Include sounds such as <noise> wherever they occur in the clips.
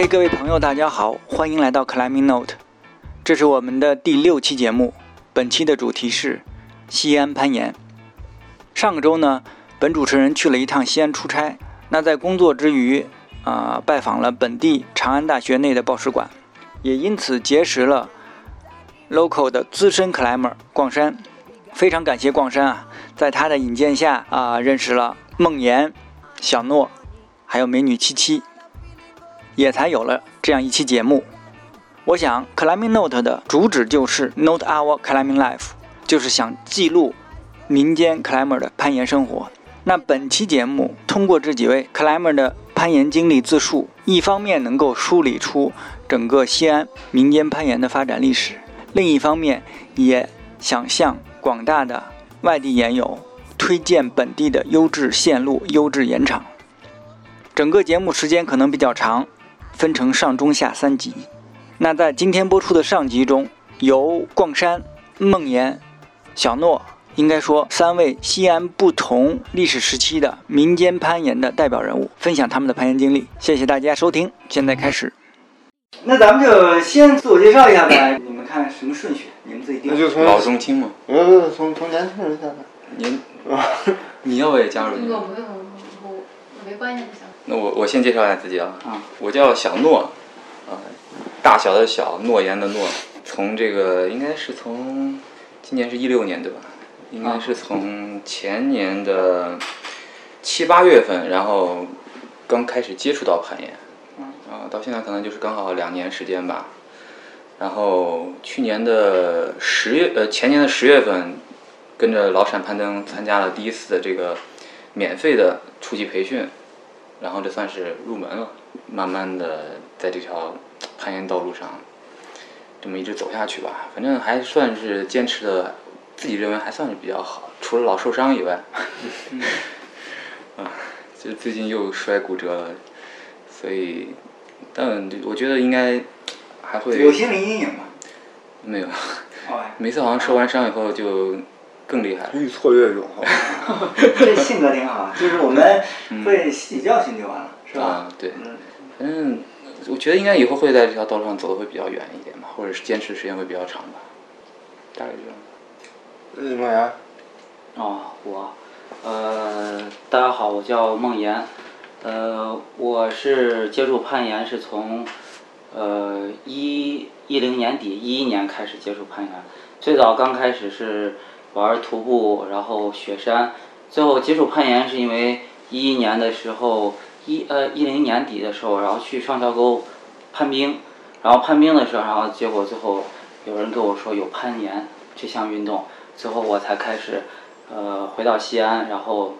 嘿，各位朋友，大家好，欢迎来到 Climbing Note，这是我们的第六期节目。本期的主题是西安攀岩。上个周呢，本主持人去了一趟西安出差，那在工作之余啊、拜访了本地长安大学内的报识馆，也因此结识了 local 的资深 climber 逛山。非常感谢逛山啊，在他的引荐下啊、认识了梦妍、小诺，还有美女七七。也才有了这样一期节目。我想，Climbing Note 的主旨就是 Note Our Climbing Life，就是想记录民间 climber 的攀岩生活。那本期节目通过这几位 climber 的攀岩经历自述，一方面能够梳理出整个西安民间攀岩的发展历史，另一方面也想向广大的外地岩友推荐本地的优质线路、优质岩场。整个节目时间可能比较长，分成上中下三集。那在今天播出的上集中，由逛山、梦岩、小诺，应该说三位西安不同历史时期的民间攀岩的代表人物，分享他们的攀岩经历。谢谢大家收听，现在开始。那咱们就先自我介绍一下呗，你们看什么顺序？你们自己定那。就从老中青嘛，呃从从年轻人下来。您 <laughs> 你要不也加入？我不用，我我没关系就行。那我我先介绍一下自己啊，啊我叫小诺，啊，大小的小，诺言的诺，从这个应该是从今年是一六年对吧？应该是从前年的七八月份，然后刚开始接触到攀岩，啊，到现在可能就是刚好两年时间吧。然后去年的十月，呃，前年的十月份，跟着老陕攀登参加了第一次的这个免费的初级培训，然后这算是入门了，慢慢的在这条攀岩道路上，这么一直走下去吧，反正还算是坚持的，自己认为还算是比较好，除了老受伤以外，啊，<laughs> 就最近又摔骨折了，所以，但我觉得应该还会有心理阴影吧？没有，哦，每次好像受完伤以后就更厉害了。愈挫越勇，好吧？这性格挺好，就是我们会吸取教训就完了，是吧？啊，对，嗯，反正我觉得应该以后会在这条道路上走的会比较远一点吧，或者是坚持时间会比较长吧，大概这样。呃，梦岩，哦，我，呃，大家好，我叫孟岩，呃，我是接触攀岩是从，呃一一零年底一一年开始接触攀岩，最早刚开始是玩徒步，然后雪山，最后接触攀岩是因为一一年的时候一呃一零年底的时候，然后去双桥沟攀冰，然后攀冰的时候，然后结果最后有人跟我说有攀岩这项运动。最后我才开始，呃，回到西安，然后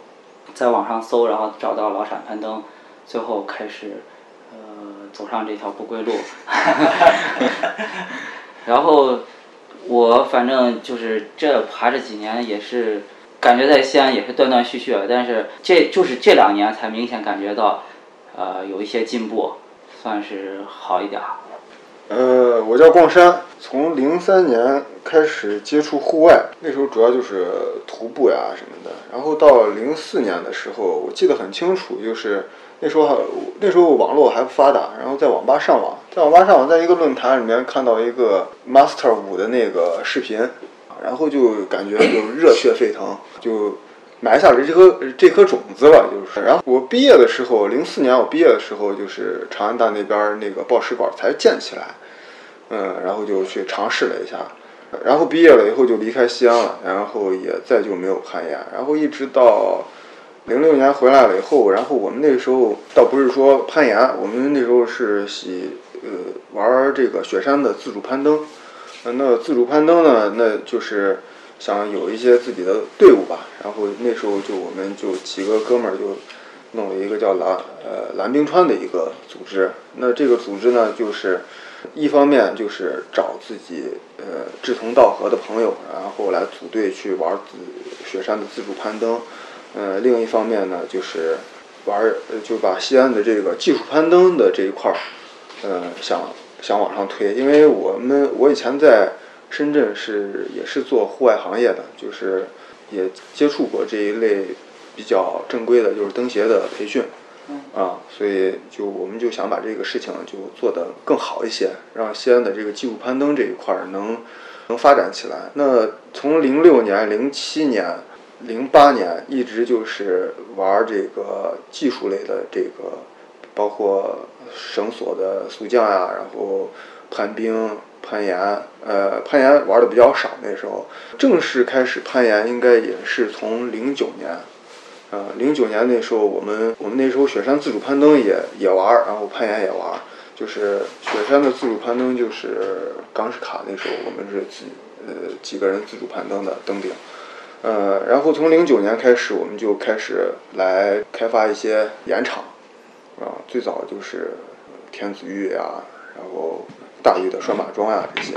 在网上搜，然后找到老陕攀登，最后开始，呃，走上这条不归路。<laughs> 然后我反正就是这爬这几年也是，感觉在西安也是断断续续，但是这就是这两年才明显感觉到，呃，有一些进步，算是好一点。呃，我叫逛山，从零三年开始接触户外，那时候主要就是徒步呀什么的。然后到零四年的时候，我记得很清楚，就是那时候那时候网络还不发达，然后在网吧上网，在网吧上网，在一个论坛里面看到一个 Master 五的那个视频，然后就感觉就热血沸腾，就埋下了这颗这颗种子了，就是。然后我毕业的时候，零四年我毕业的时候，就是长安大那边那个报识馆才建起来，嗯，然后就去尝试了一下，然后毕业了以后就离开西安了，然后也再就没有攀岩，然后一直到零六年回来了以后，然后我们那时候倒不是说攀岩，我们那时候是喜呃玩这个雪山的自主攀登，呃那自主攀登呢，那就是想有一些自己的队伍吧，然后那时候就我们就几个哥们儿就弄了一个叫蓝呃蓝冰川的一个组织，那这个组织呢就是。一方面就是找自己呃志同道合的朋友，然后来组队去玩自雪山的自助攀登。呃，另一方面呢，就是玩就把西安的这个技术攀登的这一块儿，呃想想往上推。因为我们我以前在深圳是也是做户外行业的，就是也接触过这一类比较正规的，就是登协的培训。啊，所以就我们就想把这个事情就做得更好一些，让西安的这个技术攀登这一块儿能能发展起来。那从零六年、零七年、零八年一直就是玩这个技术类的这个，包括绳索的速降呀，然后攀冰、攀岩，呃，攀岩玩的比较少。那时候正式开始攀岩，应该也是从零九年。呃，零九年那时候，我们我们那时候雪山自主攀登也也玩，然后攀岩也玩。就是雪山的自主攀登，就是冈什卡那时候我们是几呃几个人自主攀登的登顶。呃，然后从零九年开始，我们就开始来开发一些盐场，啊，最早就是天子峪呀，然后大峪的拴马桩呀这些，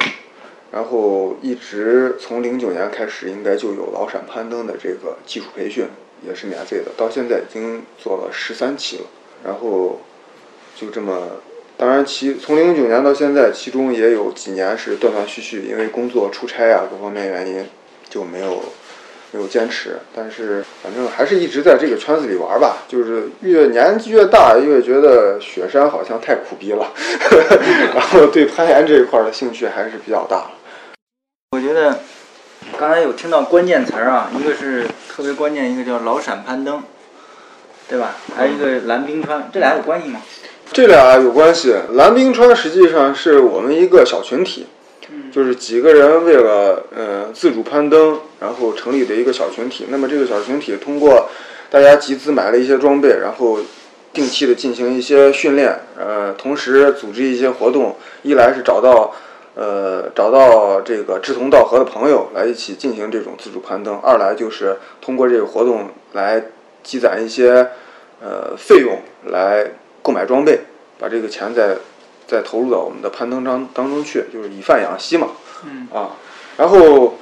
然后一直从零九年开始，应该就有老陕攀登的这个技术培训，也是免费的，到现在已经做了十三期了，然后就这么。当然，其从零九年到现在，其中也有几年是断断续续，因为工作出差啊各方面原因就没有没有坚持。但是反正还是一直在这个圈子里玩吧。就是越年纪越大，越觉得雪山好像太苦逼了，<laughs> 然后对攀岩这一块的兴趣还是比较大。我觉得刚才有听到关键词儿啊，一个是特别关键，一个叫老陕攀登，对吧？还有一个蓝冰川，这俩有关系吗？这俩有关系。蓝冰川实际上是我们一个小群体，就是几个人为了呃自主攀登，然后成立的一个小群体。那么这个小群体通过大家集资买了一些装备，然后定期的进行一些训练，呃，同时组织一些活动。一来是找到呃找到这个志同道合的朋友来一起进行这种自主攀登；二来就是通过这个活动来积攒一些呃费用来。购买装备，把这个钱再再投入到我们的攀登当当中去，就是以贩养吸嘛。嗯啊，然后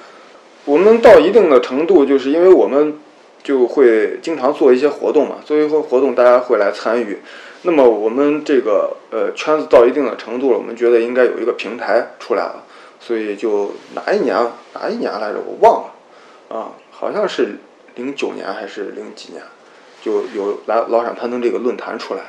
我们到一定的程度，就是因为我们就会经常做一些活动嘛，做一些活动大家会来参与。那么我们这个呃圈子到一定的程度了，我们觉得应该有一个平台出来了，所以就哪一年哪一年来着我忘了啊，好像是零九年还是零几年，就有来老陕攀登这个论坛出来。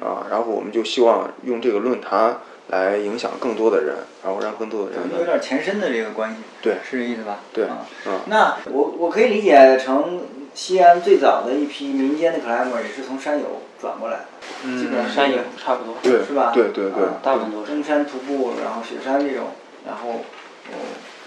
啊，然后我们就希望用这个论坛来影响更多的人，然后让更多的人有点前身的这个关系，对，是这意思吧？对，啊，嗯，那我我可以理解成西安最早的一批民间的 climber 也是从山友转过来的，基本上山友差不多，对，是吧？对对对，大部分都是登山徒步，然后雪山这种，然后呃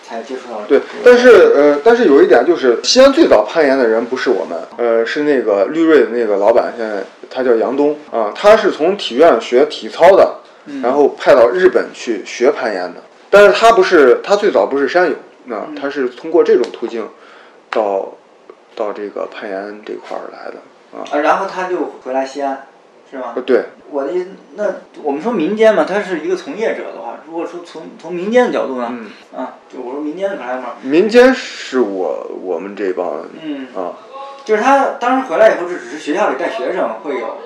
才接触到。对，但是呃，但是有一点就是，西安最早攀岩的人不是我们，呃，是那个绿瑞的那个老板，现在他叫杨东啊，他是从体院学体操的，然后派到日本去学攀岩的。但是他不是，他最早不是山友，那他是通过这种途径到到这个攀岩这块儿来的啊。啊，然后他就回来西安，是吗？对。我的意思，那我们说民间嘛，他是一个从业者的话，如果说从从民间的角度呢，啊，就我说民间的 climber，民间是我我们这帮，嗯啊，就是他当时回来以后，是只是学校里带学生会有，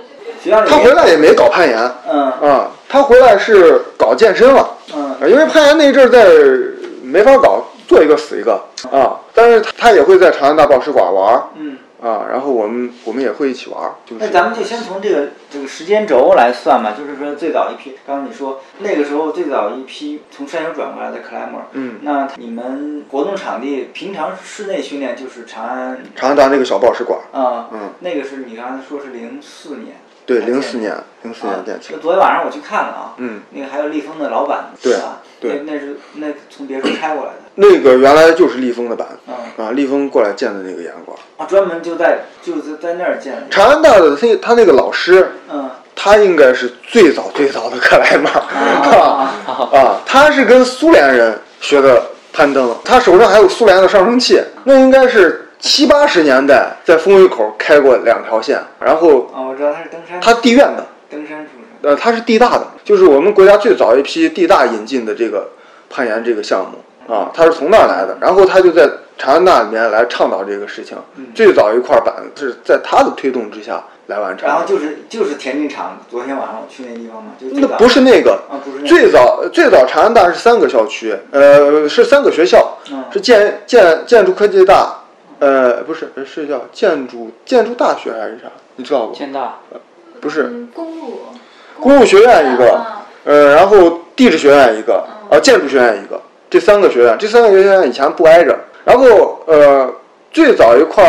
学校里他回来也没搞攀岩，嗯，啊，他回来是搞健身了，嗯，因为攀岩那一阵儿在没法搞，做一个死一个啊，但是他也会在长安大报使馆玩儿，嗯。啊，然后我们我们也会一起玩儿。就是那咱们就先从这个这个时间轴来算吧，就是说最早一批，刚刚你说那个时候最早一批从山友转过来的 climber，嗯，那你们活动场地平常室内训练就是长安长安大那个小报石馆啊，嗯，那个是你刚才说是零四年，对，零四年，零四年建起。那昨天晚上我去看了啊，嗯，那个还有立丰的老板，对吧？对，那那是那从别处拆过来的。那个原来就是立丰的板，嗯啊，立丰过来建的那个岩馆。啊，专门就在就是在那儿建的。长安大的他他那个老师，嗯，他应该是最早最早的克莱曼啊 <laughs> 啊，他是跟苏联人学的攀登，他手上还有苏联的上升器，那应该是七八十年代在风雨口开过两条线，然后啊，我知道他是登山，他地院的，登山出身。呃，他是地大的，就是我们国家最早一批地大引进的这个攀岩这个项目啊，他是从那儿来的，然后他就在长安大里面来倡导这个事情，最早一块板是在他的推动之下来完成。然后就是就是田径场，昨天晚上我去那地方嘛，就那不是那个啊，不是那个最早最早长安大是三个校区，呃，是三个学校，嗯是建建建筑科技大，呃，不是是叫建筑建筑大学还是啥？你知道不？建大，不是嗯公路，公路学院一个啊呃，然后地质学院一个，啊，建筑学院一个，这三个学院，这三个学院以前不挨着。然后呃，最早一块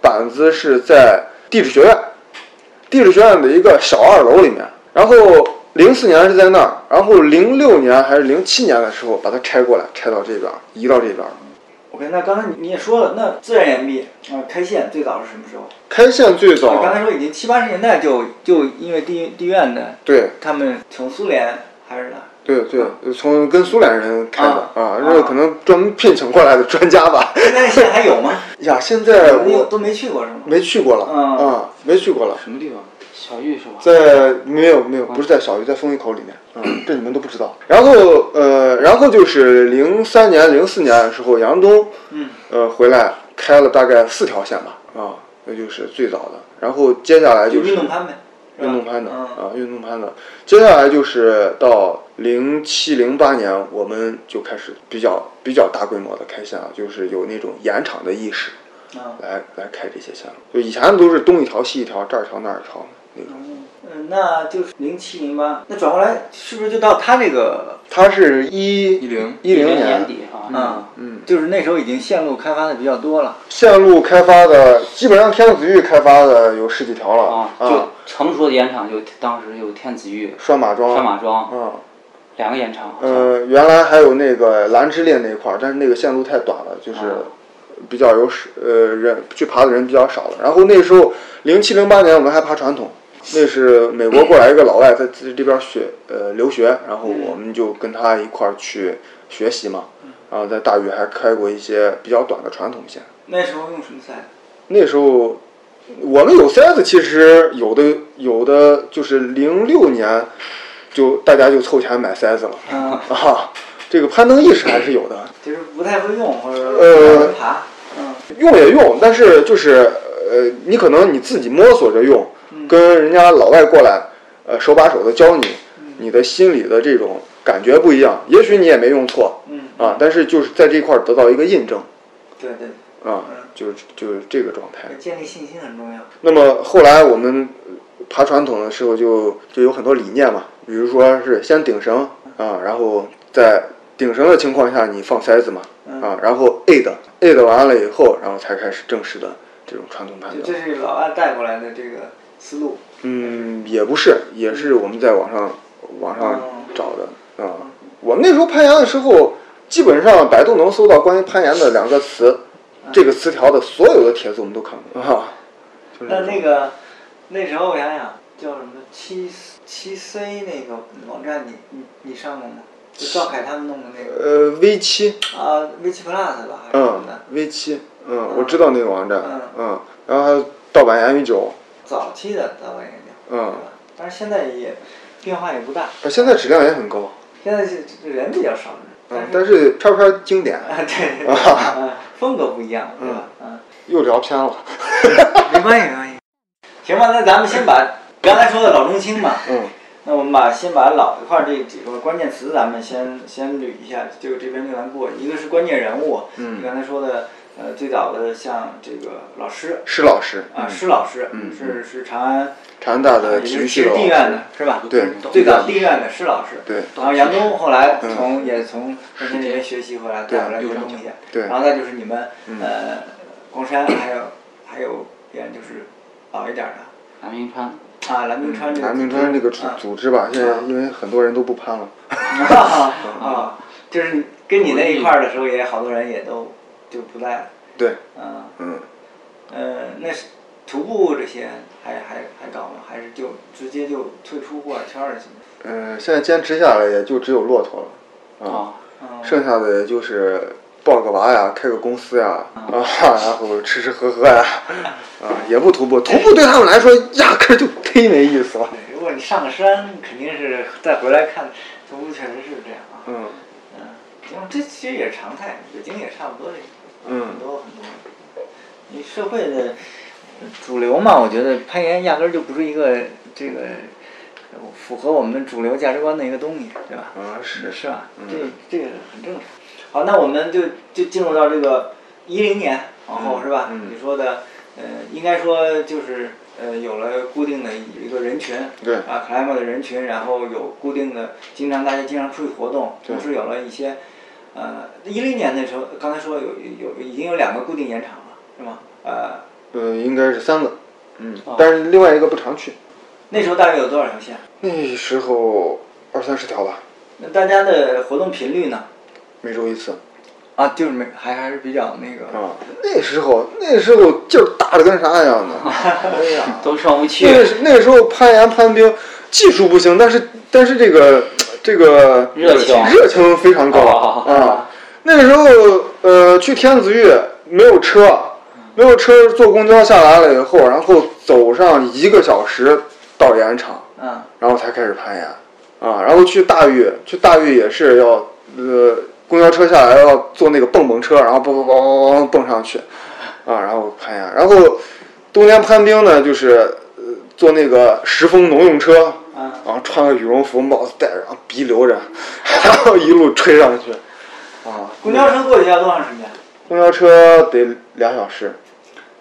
板子是在地质学院，地质学院的一个小二楼里面。然后零四年是在那儿，然后零六年还是零七年的时候把它拆过来，拆到这边，移到这边。OK，那刚才你你也说了，那自然岩壁啊、开线最早是什么时候？开线最啊刚才早，说已经七八十年代就就因为地地院的，对他们从苏联还是哪？对对，从跟苏联人开的啊啊，这个可能专门聘请过来的专家吧。现在现在还有吗？呀，现在我都没去过是吗？没去过了嗯啊，没去过了。什么地方？小玉是吧？在没有没有，不是在小玉，在风雨口里面，嗯，这你们都不知道。然后呃，然后就是零三年、零四年的时候，杨东，嗯，呃，回来开了大概四条线吧，啊，那就是最早的。然后接下来就是运动攀呗，运动攀的嗯啊，运动攀的。接下来就是到零七零八年，我们就开始比较比较大规模的开线了，就是有那种延长的意识，啊。来来开这些线路。就以前都是东一条西一条，这儿一条那儿一条那种。嗯，那就是零七零八，那转过来是不是就到他那个？他是一一零一零年年底啊，嗯嗯，就是那时候已经线路开发的比较多了。线路开发的，基本上天子峪开发的有十几条了啊，就成熟的盐场就当时有天子峪、拴马庄，拴马庄嗯，两个盐场，呃，原来还有那个兰芝列那一块儿，但是那个线路太短了，就是啊比较有少呃人去爬的人比较少了。然后那时候零七零八年我们还爬传统，那是美国过来一个老外在在这边学呃留学，然后我们就跟他一块儿去学习嘛。然后在大屿还开过一些比较短的传统线。那时候用什么塞？那时候我们有塞子，其实有的有的就是零六年就大家就凑钱买塞子了嗯，<laughs> 啊。这个攀登意识还是有的，就是不太会用或者呃用也用，但是就是呃，你可能你自己摸索着用，跟人家老外过来，呃，手把手的教你，你的心里的这种感觉不一样。也许你也没用错嗯啊，但是就是在这块儿得到一个印证对对，啊，就是就是这个状态。建立信心很重要。那么后来我们爬传统的时候就就有很多理念嘛，比如说是先顶绳啊，然后在顶绳的情况下你放塞子嘛啊，然后 aid aid 完了以后，然后才开始正式的这种传统攀登。这这是老外带过来的这个思路。嗯，也不是，也是我们在网上网上哦找的啊。我们那时候攀岩的时候，基本上百度能搜到关于攀岩的两个词，这个词条的所有的帖子我们都看过啊。就是那那个那时候我想想叫什么七七 C 那个网站你，你你上过吗？就赵凯他们弄的那个呃 V 七，啊，V 七 Plus 吧还是什嗯么的？，V 七，嗯，我知道那个网站嗯，嗯，然后还有盗版言语九，早期的早晚研究，嗯？但是现在也变化也不大，呃现在质量也很高，现在是人比较少，嗯，但但是片片经典，啊对，<laughs> 风格不一样，对吧？嗯，又聊偏了，<laughs> 没关系没关系。行吧，那咱们先把 <laughs> 刚才说的老中青嘛，嗯，那我们把先把老一块儿这几个关键词咱们先先捋一下，就这边就咱过。一个是关键人物，嗯。你刚才说的，呃，最早的像这个老师施老师啊，嗯施老师，嗯是是长安，长安大的体育系地院的是吧？对最早地院的施老师。对然后杨东后来嗯从也从跟前这边学习回来，带回来这个东西。对然后再就是你们嗯呃，光山还有还有点就是老一点的。南明川，啊，蓝冰川这个南明川这个组啊组织吧，现在因为很多人都不攀了，<laughs> 啊啊，就是跟你那一块儿的时候，也好多人也都就不在了。对，嗯嗯，呃，那是徒步这些还还还搞吗？还是就直接就退出户外圈儿了？现在？嗯，现在坚持下来也就只有骆驼了，啊，剩下的也就是抱个娃呀，开个公司呀，啊，<laughs> 然后吃吃喝喝呀，啊，也不徒步，徒步对他们来说压根儿就忒没意思了，对，如果你上个山，肯定是再回来看，徒步确实是这样啊。嗯嗯，因为这其实也是常态，北京也差不多这个，嗯很多很多。你社会的主流嘛，我觉得攀岩压根儿就不是一个这个符合我们主流价值观的一个东西，对吧？啊是是吧？嗯这这个很正常。好，那我们就就进入到这个一零年往后、嗯是吧？嗯你说的，呃，应该说就是呃有了固定的一个人群，对啊，climb 的人群，然后有固定的，经常大家经常出去活动，同时有了一些，呃，一零年的时候，刚才说有有已经有两个固定延长了，是吗？呃，呃，应该是三个，嗯哦，但是另外一个不常去。那时候大概有多少条线？那时候二三十条吧，那大家的活动频率呢？每周一次。啊，就是没还还是比较那个，啊，那时候那时候劲儿大的跟啥一样的。<laughs> 哎呀，都上不去。那时那时候攀岩攀冰技术不行，但是但是这个这个热情热情非常高哦啊。那个时候呃去天子峪没有车，没有车坐公交下来了以后，然后走上一个小时到岩场，嗯，然后才开始攀岩啊。然后去大峪，去大峪也是要呃公交车下来要坐那个蹦蹦车，然后蹦蹦蹦蹦蹦蹦上去啊，然后攀岩。然后冬天攀冰呢，就是呃坐那个石峰农用车，嗯然后穿个羽绒服，帽子戴着，然后鼻流着，然后一路吹上去啊。公交车过去要多长时间？公交车得俩小时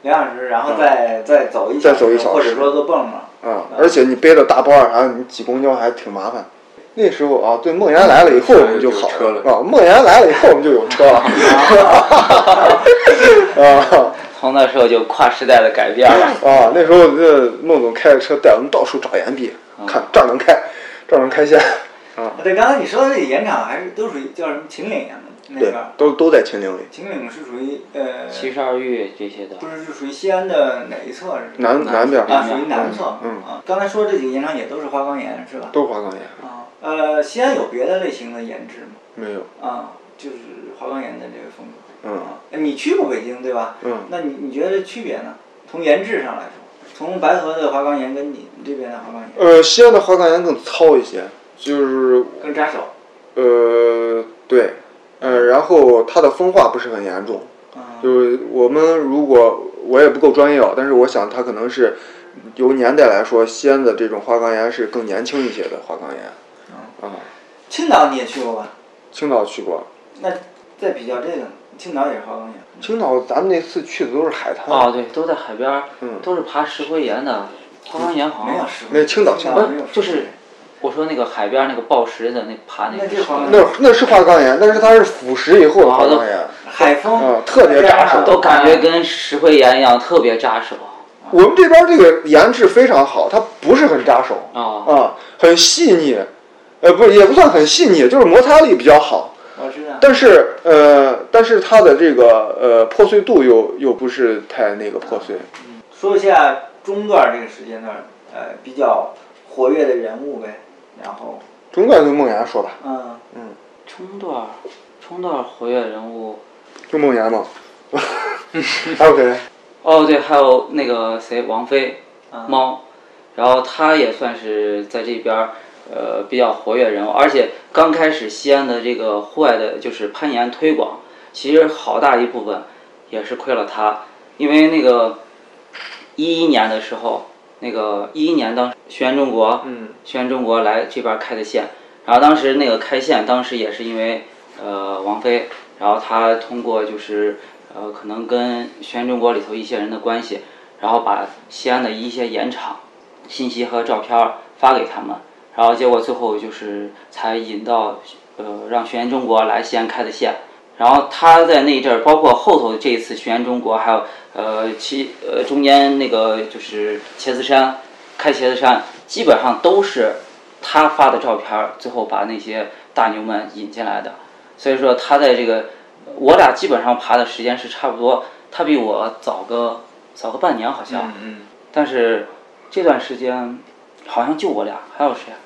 两小时，然后再、再走一再走一小时或者说坐蹦嘛。啊，而且你背着大包儿啥的，你挤公交还挺麻烦。那时候啊，对梦岩来了以后我们就好车了啊，梦岩来了以后我们就有车了啊从那时候就跨时代的改变了。啊！那时候这孟总开着车带我们到处找岩壁，看这儿能开，这儿能开线啊，<laughs> 对，刚才你说的这个岩场还是都属于叫什么秦岭呀？那对边儿，都都在秦岭里，秦岭是属于呃，七十二峪这些的不，是是属于西安的哪一侧？是南南边儿啊，属于南侧。嗯啊，刚才说这几个岩场也都是花岗岩是吧？都是花岗岩，啊，呃，西安有别的类型的岩质吗？没有，啊，就是花岗岩的这个风格。嗯啊，哎你去过北京对吧？嗯，那你你觉得区别呢？从岩质上来说，从白河的花岗岩跟你们这边的花岗岩呃，西安的花岗岩更糙一些，就是更扎手。呃对，呃，然后它的风化不是很严重，啊，就是我们如果我也不够专业啊，但是我想它可能是由年代来说，西安的这种花岗岩是更年轻一些的花岗岩。啊，青岛你也去过吧？青岛去过，那再比较这个，青岛也是花岗岩。青岛咱们那次去的都是海滩。哦，对，都在海边儿，嗯都是爬石灰岩的。花岗岩好像没有石灰那青岛青岛没有就是我说那个海边那个抱石的那爬那个石那这花岗那那是花岗岩，但是它是腐蚀以后的花岗岩。海风啊特别扎手都感觉跟石灰岩一样，特别扎手。我们这边这个岩质非常好，它不是很扎手啊，啊，很细腻，呃，不也不算很细腻，就是摩擦力比较好。但是呃，但是它的这个呃破碎度又又不是太那个破碎。说一下中段这个时间段，呃，比较活跃的人物呗。然后，中段就梦岩说吧，嗯嗯，中段儿，中段活跃人物。就梦岩嘛。还有谁？哦，对，还有那个谁，王菲，啊猫，然后她也算是在这边儿，呃，比较活跃人物，而且刚开始西安的这个户外的，就是攀岩推广，其实好大一部分也是亏了他，因为那个一一年的时候，那个一一年当轩辕中国，嗯。轩辕中国来这边开的线，然后当时那个开线，当时也是因为呃王菲，然后她通过就是呃可能跟轩辕中国里头一些人的关系，然后把西安的一些盐场信息和照片发给他们，然后结果最后就是才引到呃让学员中国来西安开的线。然后他在那一阵儿，包括后头这一次学员中国，还有呃其呃中间那个就是茄子山，开茄子山，基本上都是他发的照片儿，最后把那些大牛们引进来的。所以说他在这个，我俩基本上爬的时间是差不多，他比我早个早个半年好像，嗯但是这段时间好像就我俩，还有谁啊？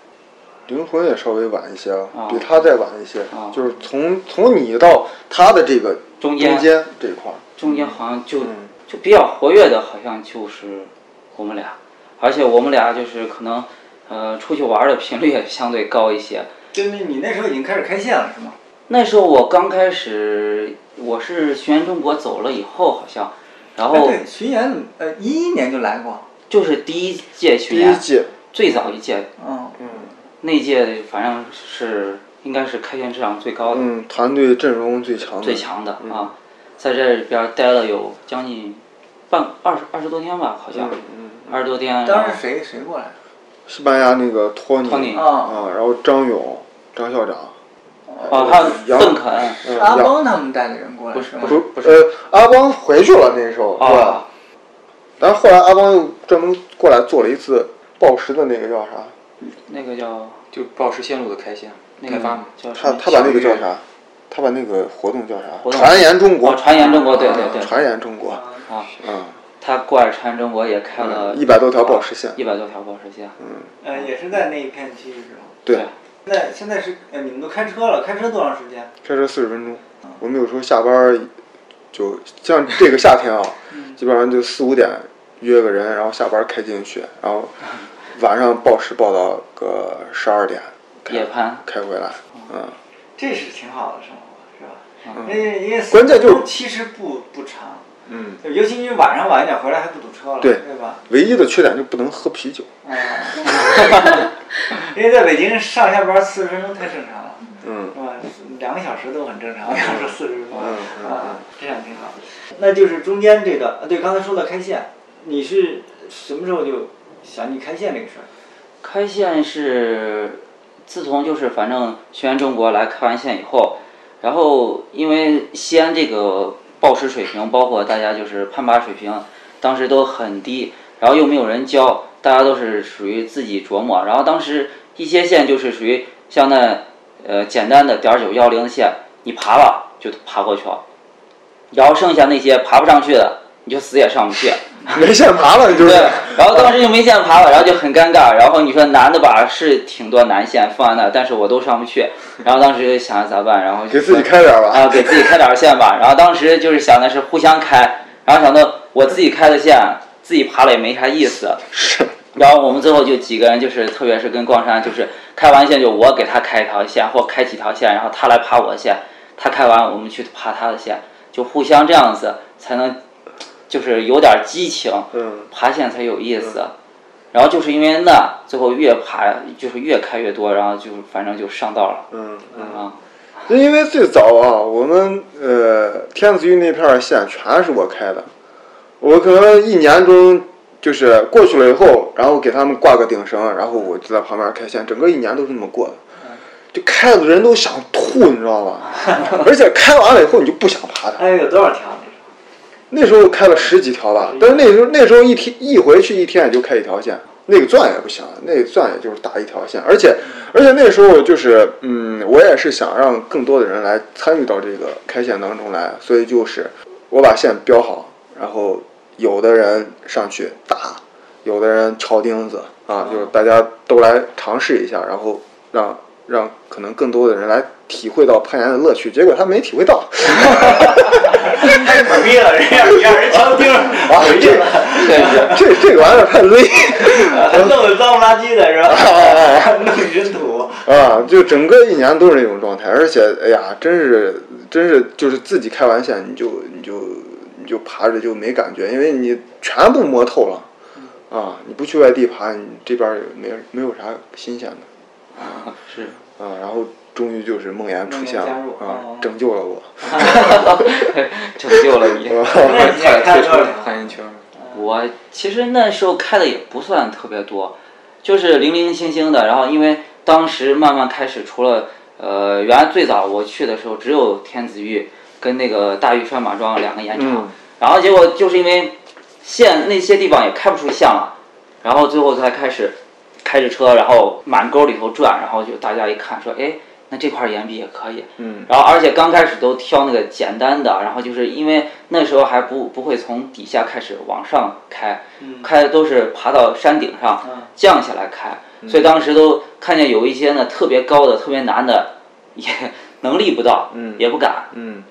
灵魂也稍微晚一些，啊比他再晚一些，啊。就是从从你到他的这个中间。中间这一块儿。中间好像就、嗯。就比较活跃的，好像就是我们俩，而且我们俩就是可能呃出去玩的频率也相对高一些。就是你那时候已经开始开线了是吗？那时候我刚开始，我是巡演中国走了以后好像，然后哎对，巡演呃一一年就来过，就是第一届巡演，一届，最早一届，嗯，嗯那届反正是应该是开线质量最高的、嗯，团队阵容最强的，最强的、嗯啊，在这边待了有将近半二十二十多天吧，好像。嗯嗯二十多天。当时谁谁过来？西班牙那个托尼托尼啊，啊，然后张勇、张校长，哦，还有邓肯，嗯阿杨邦他们带的人过来不是吗？不是不呃，阿邦回去了那时候，是吧？啊，但是后来阿邦又专门过来做了一次报时的那个叫啥？那个叫就报时线路的开线那个开发嘛。叫他他把那个叫啥？他把那个活动叫啥？传言中国哦，。传言中国，对对对，传言中国。啊，嗯，他过来传言中国也开了一百多条报时线。一百多条报时线，嗯呃，也是在那一片区是吧？对，现在现在是呃，你们都开车了，开车多长时间？开车四十分钟。我们有时候下班儿就像这个夏天啊，基本上就四五点约个人，然后下班开进去，然后 <laughs> 晚上报时报到个十二点，开夜盘开回来。嗯，这是挺好的生活，是吧？嗯因为因为关键就其实不不长，嗯，就尤其你晚上晚一点回来还不堵车了，对对吧？唯一的缺点就不能喝啤酒。啊，因为在北京上下班四十分钟太正常了，嗯是吧？两个小时都很正常，要是四十分钟嗯嗯啊，这样挺好。那就是中间这个，啊对，刚才说到开线，你是什么时候就想起开线这个事儿？开线是自从就是反正轩辕中国来开完线以后，然后因为西安这个报时水平，包括大家就是攀爬水平，当时都很低，然后又没有人教，大家都是属于自己琢磨。然后当时一些线就是属于像那呃简单的点九幺零的线，你爬了就爬过去了，然后剩下那些爬不上去的，你就死也上不去。<laughs> 没线爬了就是。对，然后当时就没线爬了，然后就很尴尬。然后你说男的吧，是挺多男线放在那，但是我都上不去。然后当时就想着咋办，然后就给自己开点儿吧。啊，给自己开点儿线吧。然后当时就是想的是互相开，然后想到我自己开的线，自己爬了也没啥意思。是。然后我们最后就几个人，就是特别是跟光山，就是开完线就我给他开一条线，或开几条线，然后他来爬我的线，他开完我们去爬他的线，就互相这样子才能，就是有点激情。嗯爬线才有意思。然后就是因为那，最后越爬就是越开越多，然后就反正就上道了嗯嗯。啊。就因为最早啊，我们呃天子峪那片儿线全是我开的，我可能一年中就是过去了以后，然后给他们挂个顶绳，然后我就在旁边开线，整个一年都是那么过的。就开的人都想吐，你知道吧？<laughs> 而且开完了以后你就不想爬它。哎，有多少条？那时候开了十几条吧，但是那时候那时候一天一回去一天也就开一条线，那个钻也不行，那个钻也就是打一条线，而且而且那时候就是嗯，我也是想让更多的人来参与到这个开线当中来，所以就是我把线标好，然后有的人上去打，有的人敲钉子啊，就是大家都来尝试一下，然后让让可能更多的人来体会到攀岩的乐趣，结果他没体会到。<laughs> 太苦逼了，人家让人敲钉儿回去了，这这个玩意儿太累弄得脏不拉几的是吧？弄一身土。啊！就整个一年都是那种状态，而且哎呀，真是真是就是自己开完线你就你就你就爬着就没感觉，因为你全部摸透了啊！你不去外地爬，你这边儿也没没有啥新鲜的啊是，啊。然后终于就是梦魇出现了啊哦，拯救了我。<laughs> 拯救了你。<laughs> 那你也开了多少条？攀岩圈儿。我其实那时候开的也不算特别多，就是零零星星的。然后因为当时慢慢开始，除了呃，原来最早我去的时候只有天子峪跟那个大峪拴马庄两个盐场，嗯然后结果就是因为线那些地方也开不出线了，然后最后才开始开着车，然后满沟里头转，然后就大家一看说，哎，那这块岩壁也可以。嗯然后而且刚开始都挑那个简单的，然后就是因为那时候还不不会从底下开始往上开，开的都是爬到山顶上嗯降下来开，所以当时都看见有一些呢特别高的、特别难的，也能力不到，嗯也不敢。嗯。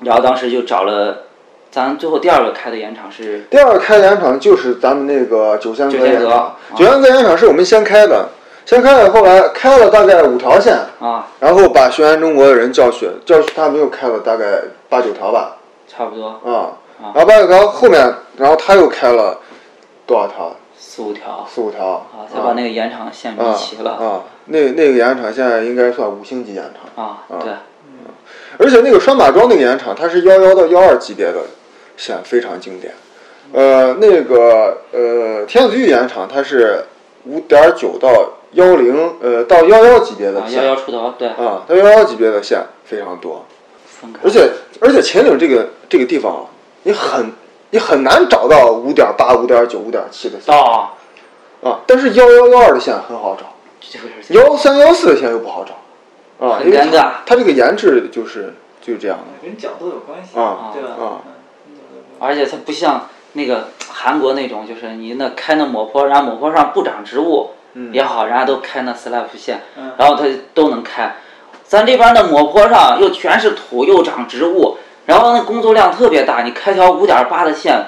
然后当时就找了，咱最后第二个开的岩场是第二个开的岩场就是咱们那个九仙阁岩场啊，九仙阁岩场是我们先开的，先开了，后来开了大概五条线，啊，然后把学员中国的人叫去，叫去他们又开了大概八九条吧，差不多。啊，然后八九条后面，然后他又开了多少条？四五条四五条啊，才把那个延长线啊迷齐了啊，那那个岩场现在应该算五星级延长，啊，对，而且那个拴马桩那个延长，它是幺幺到幺二级别的线，非常经典。呃，那个呃，天子峪延长它是五点九到幺零，呃，到幺幺级别的线，幺线幺出头，对，啊，到幺幺级别的线非常多，分开。而且而且秦岭这个这个地方啊，你很你很难找到五点八、五点九、五点七的线。啊啊，但是幺幺幺二的线很好找，幺三幺四的线又不好找，啊，很尴尬它它这个颜值就是就是这样的。跟角度有关系啊对吧？啊。而且它不像那个韩国那种，就是你那开那抹坡，然后抹坡上不长植物也好，人家都开那 slab 线，嗯。然后它都能开。咱这边的抹坡上又全是土，又长植物，然后那工作量特别大，你开条五点八的线，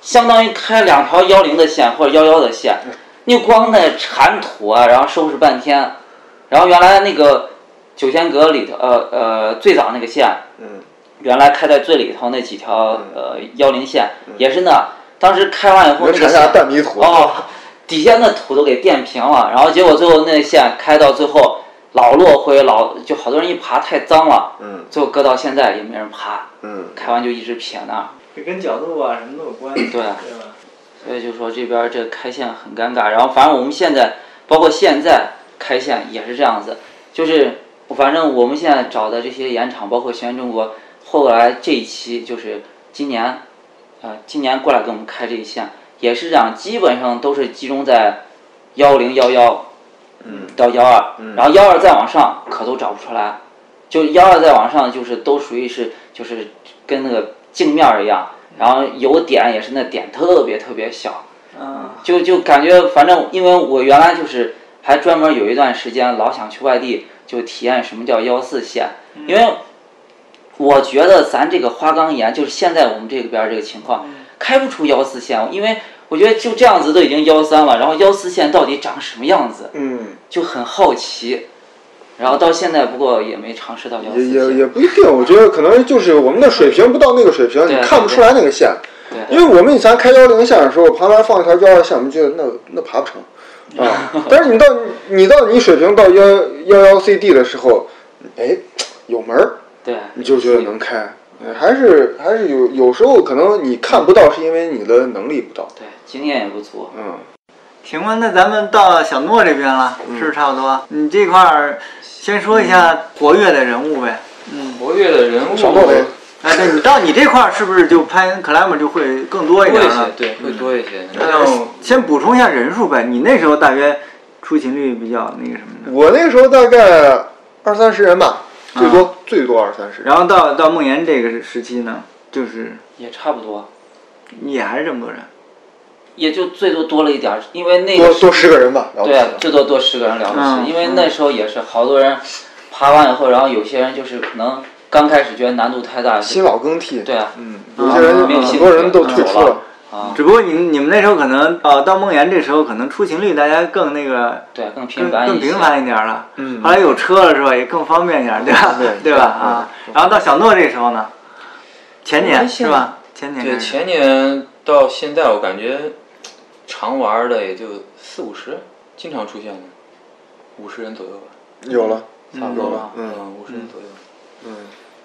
相当于开两条幺零的线或者幺幺的线，你光那铲土啊，然后收拾半天，然后原来那个九仙阁里头，呃呃，最早那个线，嗯。原来开在最里头那几条呃幺零线也是那，当时开完以后那个线半米土哦，底下那土都给垫平了，然后结果最后那线开到最后老落灰，老就好多人一爬太脏了，嗯。最后搁到现在也没人爬，嗯。开完就一直撇那儿，这跟角度啊什么都有关系，对。对吧？所以就说这边这开线很尴尬，然后反正我们现在包括现在开线也是这样子，就是反正我们现在找的这些盐场，包括玄中国，后来这一期就是今年，呃，今年过来给我们开这一线也是这样，基本上都是集中在幺零幺幺，嗯。到幺二，然后幺二再往上可都找不出来，就幺二再往上就是都属于是就是跟那个镜面儿一样，然后有点也是那点特别特别小，嗯，就就感觉反正因为我原来就是还专门有一段时间老想去外地就体验什么叫幺四线，因为我觉得咱这个花岗岩就是现在我们这边儿这个情况开不出幺四线，因为我觉得就这样子都已经幺三了，然后幺四线到底长什么样子，嗯，就很好奇。然后到现在不过也没尝试到幺四也也，也不一定，我觉得可能就是我们的水平不到那个水平，你看不出来那个线。对因为我们以前开幺零线的时候，旁边放一条幺二线，我们觉得那那爬不成 <laughs> 啊。但是你到你到你水平到幺幺幺 CD 的时候，哎，有门儿，对，你就觉得能开。呃还是还是有有时候可能你看不到，是因为你的能力不到。对经验也不足。嗯，行吧，那咱们到小诺这边了，是不是差不多？你这块儿先说一下活跃的人物呗。嗯，活跃的人物小诺雷哎，对你到你这块儿是不是就拍 climber 就会更多一点了？，对，会多一些。那先补充一下人数呗。你那时候大约出勤率比较那个什么的，我那时候大概二三十人吧，最多、最多二三十。然后到到梦岩这个时期呢，就是也差不多，也还是这么多人。也就最多多了一点儿，因为那个多多十个人吧，对啊，最多多十个人了不起，嗯因为那时候也是好多人爬完以后，然后有些人就是可能刚开始觉得难度太大，新老更替。对啊，嗯，有些人啊没有很多人都退出了。啊，只不过你们你们那时候可能呃到梦岩这时候可能出勤率大家更那个对，更更频繁。更频繁一点了。嗯后来有车了是吧？也更方便一点，对吧？对吧？啊，然后到小诺这时候呢，前年是吧？前年对，前年到现在，我感觉常玩的也就四五十，经常出现的，五十人左右吧，有了，差不多有了，嗯嗯，五十人左右。嗯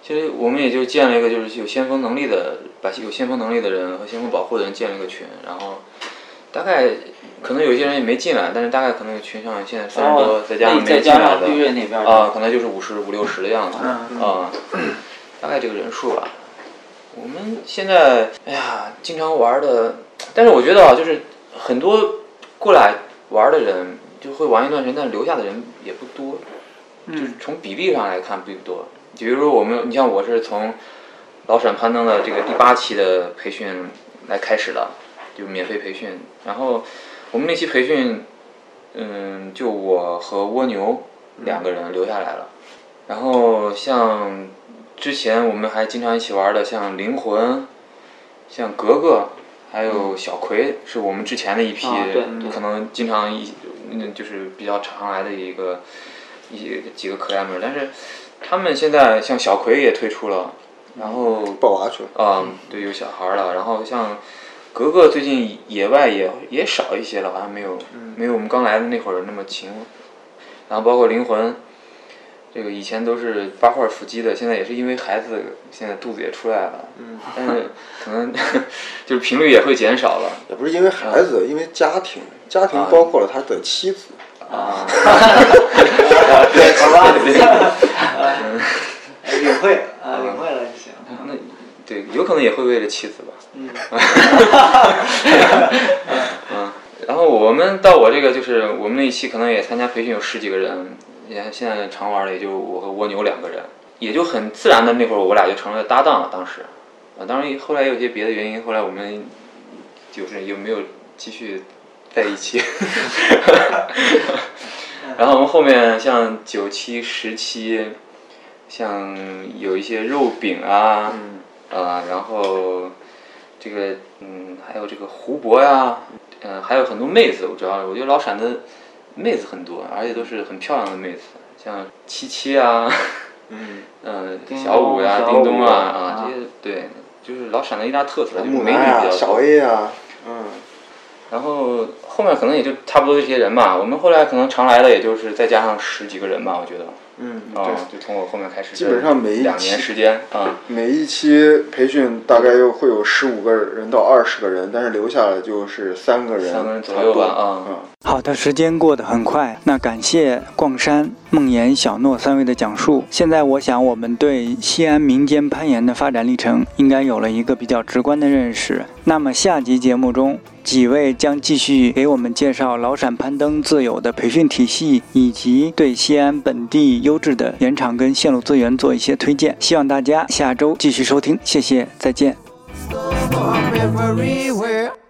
其实我们也就建了一个，就是有先锋能力的，把有先锋能力的人和先锋保护的人建了一个群，然后大概可能有些人也没进来，但是大概可能群上现在三十多，哦，再加上绿的瑞那边啊，可能就是五十五六十的样子嗯啊，<clears throat> 大概这个人数吧。我们现在哎呀，经常玩的，但是我觉得啊，就是很多过来玩的人就会玩一段时间，但是留下的人也不多，就是从比例上来看并不多。比如说我们，你像我是从老陕攀登的这个第八期的培训来开始的，就免费培训。然后我们那期培训，嗯，就我和蜗牛两个人留下来了。然后像之前我们还经常一起玩的，像灵魂，像格格，还有小葵，是我们之前的一批可能经常一嗯就是比较常来的一个一几个 climber，但是他们现在像小葵也退出了，然后抱娃去了。啊、对，有小孩儿了。然后像格格最近野外也也少一些了，好像没有、没有我们刚来的那会儿那么勤。然后包括灵魂，这个以前都是八块腹肌的，现在也是因为孩子现在肚子也出来了，嗯，但是可能 <laughs> 就是频率也会减少了也不是因为孩子，因为家庭，家庭包括了他的妻子。啊。对，好吧，领会啊，领会了就行。那对，有可能也会为了妻子吧。嗯，嗯，然后我们到我这个就是我们那一期可能也参加培训有十几个人，也现在常玩的也就我和蜗牛两个人，也就很自然的那会儿我俩就成了搭档了。当时，啊，当然后来有些别的原因，后来我们就是有没有继续在一起。<laughs> 然后我们后面像九期、十期，像有一些肉饼啊，嗯啊，然后这个嗯，还有这个胡博呀，嗯、还有很多妹子，我主要我觉得老陕的妹子很多，而且都是很漂亮的妹子，像七七啊，嗯，<laughs> 呃、小五呀、小叮咚啊啊啊这些对，就是老陕的一大特色，就是美女比较小。A 呀，嗯，然后后面可能也就差不多这些人吧，我们后来可能常来的也就是再加上十几个人吧，我觉得。嗯，啊对，，就从我后面开始，基本上每一两年时间啊，每一期培训大概又会有十五个人到二十个人，但是留下来就是三个人，三个人左右吧啊嗯，好的，时间过得很快，那感谢逛山、梦岩、小诺三位的讲述。现在我想，我们对西安民间攀岩的发展历程应该有了一个比较直观的认识。那么下集节目中，几位将继续给我们介绍老陕攀登自有的培训体系，以及对西安本地优质的盐场跟线路资源做一些推荐。希望大家下周继续收听，谢谢，再见。So far,